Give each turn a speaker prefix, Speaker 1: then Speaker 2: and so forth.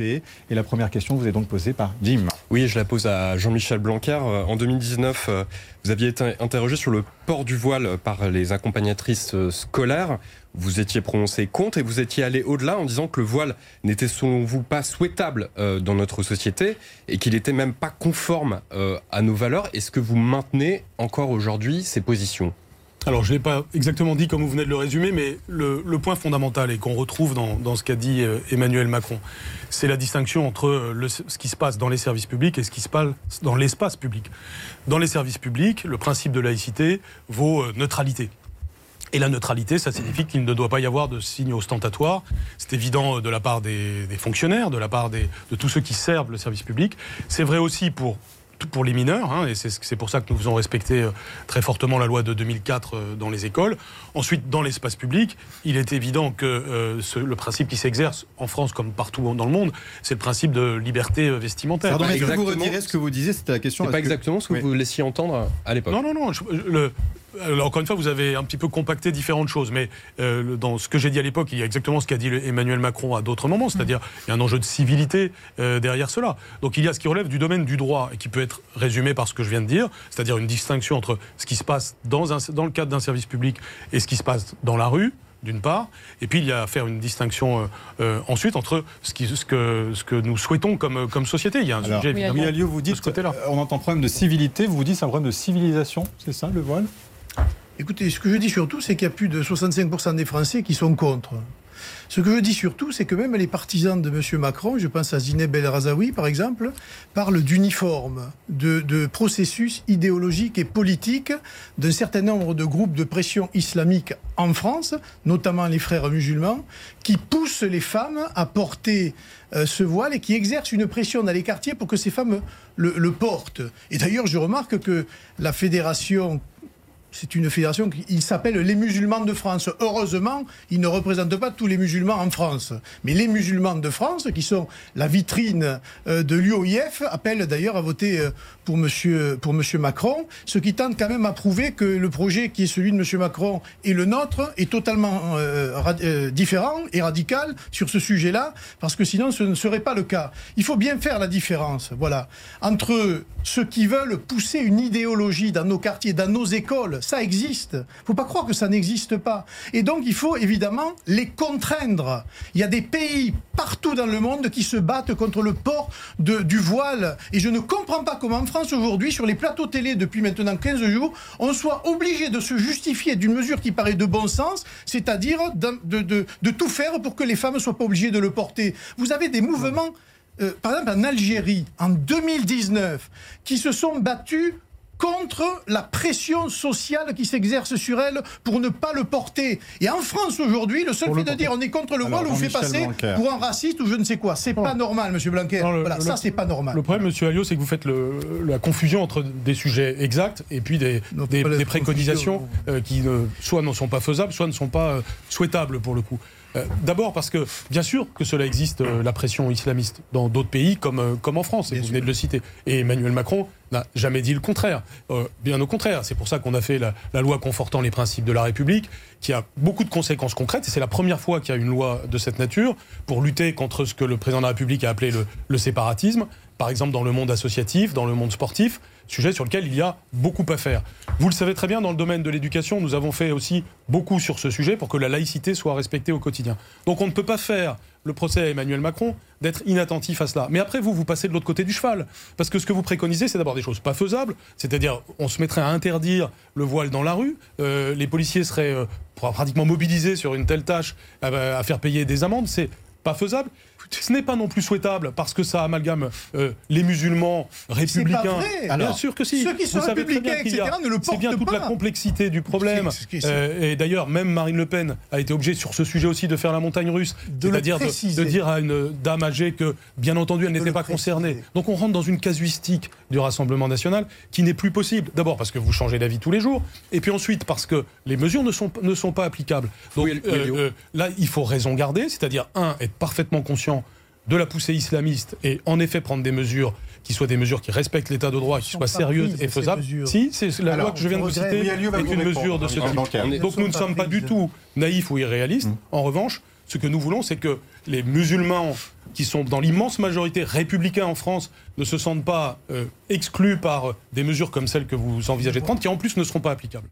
Speaker 1: Et la première question vous est donc posée par Jim.
Speaker 2: Oui, je la pose à Jean-Michel Blanquer. Euh, en 2019, euh, vous aviez été interrogé sur le port du voile par les accompagnatrices euh, scolaires. Vous étiez prononcé contre et vous étiez allé au-delà en disant que le voile n'était selon vous pas souhaitable dans notre société et qu'il n'était même pas conforme à nos valeurs. Est-ce que vous maintenez encore aujourd'hui ces positions?
Speaker 3: Alors, je ne l'ai pas exactement dit comme vous venez de le résumer, mais le, point fondamental et qu'on retrouve dans, ce qu'a dit euh, Emmanuel Macron, c'est la distinction entre euh, ce qui se passe dans les services publics et ce qui se passe dans l'espace public. Dans les services publics, le principe de laïcité vaut euh, neutralité. Et la neutralité, ça signifie qu'il ne doit pas y avoir de signes ostentatoires. C'est évident de la part des, fonctionnaires, de la part de tous ceux qui servent le service public. C'est vrai aussi pour pour les mineurs, hein, et c'est pour ça que nous faisons respecter euh, très fortement la loi de 2004 euh, dans les écoles. Ensuite, dans l'espace public, il est évident que euh, le principe qui s'exerce en France comme partout dans le monde, c'est le principe de liberté vestimentaire.
Speaker 1: Pardon, est-ce que vous redirez ce que vous disiez? C'était la question.
Speaker 2: C'est pas exactement ce que vous laissiez entendre à l'époque.
Speaker 3: Non, non, non. le, encore une fois, vous avez un petit peu compacté différentes choses, mais euh, dans ce que j'ai dit à l'époque, il y a exactement ce qu'a dit Emmanuel Macron à d'autres moments, c'est-à-dire il y a un enjeu de civilité euh, derrière cela. Donc il y a ce qui relève du domaine du droit et qui peut être résumé par ce que je viens de dire, c'est-à-dire une distinction entre ce qui se passe dans, un, dans le cadre d'un service public et ce qui se passe dans la rue d'une part, et puis il y a à faire une distinction euh, ensuite entre ce, qui, ce, que, ce que nous souhaitons comme, comme société. Il y a un sujet
Speaker 1: évidemment. vous dites, côté-là. on entend problème de civilité, vous vous dites c'est un problème de civilisation, c'est ça le voile?
Speaker 4: Écoutez, ce que je dis surtout, c'est qu'il y a plus de 65% des Français qui sont contre. Ce que je dis surtout, c'est que même les partisans de M. Macron, je pense à Zineb El Razaoui par exemple, parlent d'uniforme, de, processus idéologique et politique d'un certain nombre de groupes de pression islamique en France, notamment les frères musulmans, qui poussent les femmes à porter euh, ce voile et qui exercent une pression dans les quartiers pour que ces femmes le, le portent. Et d'ailleurs, je remarque que la fédération c'est une fédération qui s'appelle les musulmans de France. Heureusement, ils ne représentent pas tous les musulmans en France. Mais les musulmans de France, qui sont la vitrine euh, de l'UOIF, appellent d'ailleurs à voter euh, pour monsieur, pour monsieur Macron, ce qui tente quand même à prouver que le projet qui est celui de monsieur Macron et le nôtre est totalement euh, différent et radical sur ce sujet-là, parce que sinon ce ne serait pas le cas. Il faut bien faire la différence, voilà, entre ceux qui veulent pousser une idéologie dans nos quartiers, dans nos écoles, ça existe. Faut pas croire que ça n'existe pas. Et donc, il faut évidemment les contraindre. Il y a des pays partout dans le monde qui se battent contre le port du voile. Et je ne comprends pas comment en France aujourd'hui, sur les plateaux télé depuis maintenant 15 jours, on soit obligé de se justifier d'une mesure qui paraît de bon sens, c'est-à-dire de, tout faire pour que les femmes ne soient pas obligées de le porter. Vous avez des mouvements... Euh, par exemple en Algérie, en 2019, qui se sont battus contre la pression sociale qui s'exerce sur elle pour ne pas le porter. Et en France aujourd'hui, le seul fait de dire on est contre le voile, on fait passer pour un raciste ou je ne sais quoi. C'est pas normal, Monsieur Blanquer. voilà, ça c'est pas normal.
Speaker 3: Le problème, Monsieur Alliot, c'est que vous faites la confusion entre des sujets exacts et puis des, des, préconisations euh, qui soit ne sont pas faisables, soit ne sont pas euh, souhaitables pour le coup. Euh, d'abord parce que, bien sûr que cela existe, euh, la pression islamiste, dans d'autres pays comme, euh, comme en France, et vous venez de le citer. Et Emmanuel Macron n'a jamais dit le contraire. bien au contraire, c'est pour ça qu'on a fait la, loi confortant les principes de la République, qui a beaucoup de conséquences concrètes, et c'est la première fois qu'il y a une loi de cette nature pour lutter contre ce que le président de la République a appelé le séparatisme, par exemple dans le monde associatif, dans le monde sportif sujet sur lequel il y a beaucoup à faire. Vous le savez très bien, dans le domaine de l'éducation, nous avons fait aussi beaucoup sur ce sujet pour que la laïcité soit respectée au quotidien. Donc on ne peut pas faire le procès à Emmanuel Macron d'être inattentif à cela. Mais après, vous, vous passez de l'autre côté du cheval. Parce que ce que vous préconisez, c'est d'abord des choses pas faisables, c'est-à-dire on se mettrait à interdire le voile dans la rue, euh, les policiers seraient euh, pratiquement mobilisés sur une telle tâche à faire payer des amendes, c'est pas faisable. Ce n'est pas non plus souhaitable parce que ça amalgame euh, les musulmans républicains. Pas
Speaker 4: vrai. Alors,
Speaker 3: bien sûr que si.
Speaker 4: Ceux qui sont républicains, etc., ne le portent
Speaker 3: C'est bien toute la complexité du problème. Euh, et d'ailleurs, même Marine Le Pen a été obligée sur ce sujet aussi de faire la montagne russe, c'est-à-dire de, dire à une dame âgée que, bien entendu, elle n'était pas concernée. Donc on rentre dans une casuistique du Rassemblement national qui n'est plus possible. D'abord parce que vous changez d'avis tous les jours, et puis ensuite parce que les mesures ne sont, ne sont pas applicables. Donc euh, là, il faut raison garder, c'est-à-dire un, être parfaitement conscient de la poussée islamiste et en effet prendre des mesures qui soient des mesures qui respectent l'état de droit, qui soient sérieuses et faisables. Si, c'est la loi que je viens de vous citer est une mesure de ce type. Donc nous ne sommes pas du tout naïfs ou irréalistes. Hum. En revanche, Ce que nous voulons, c'est que les musulmans qui sont dans l'immense majorité républicains en France ne se sentent pas euh, exclus par des mesures comme celles que vous envisagez de prendre, qui en plus ne seront pas applicables.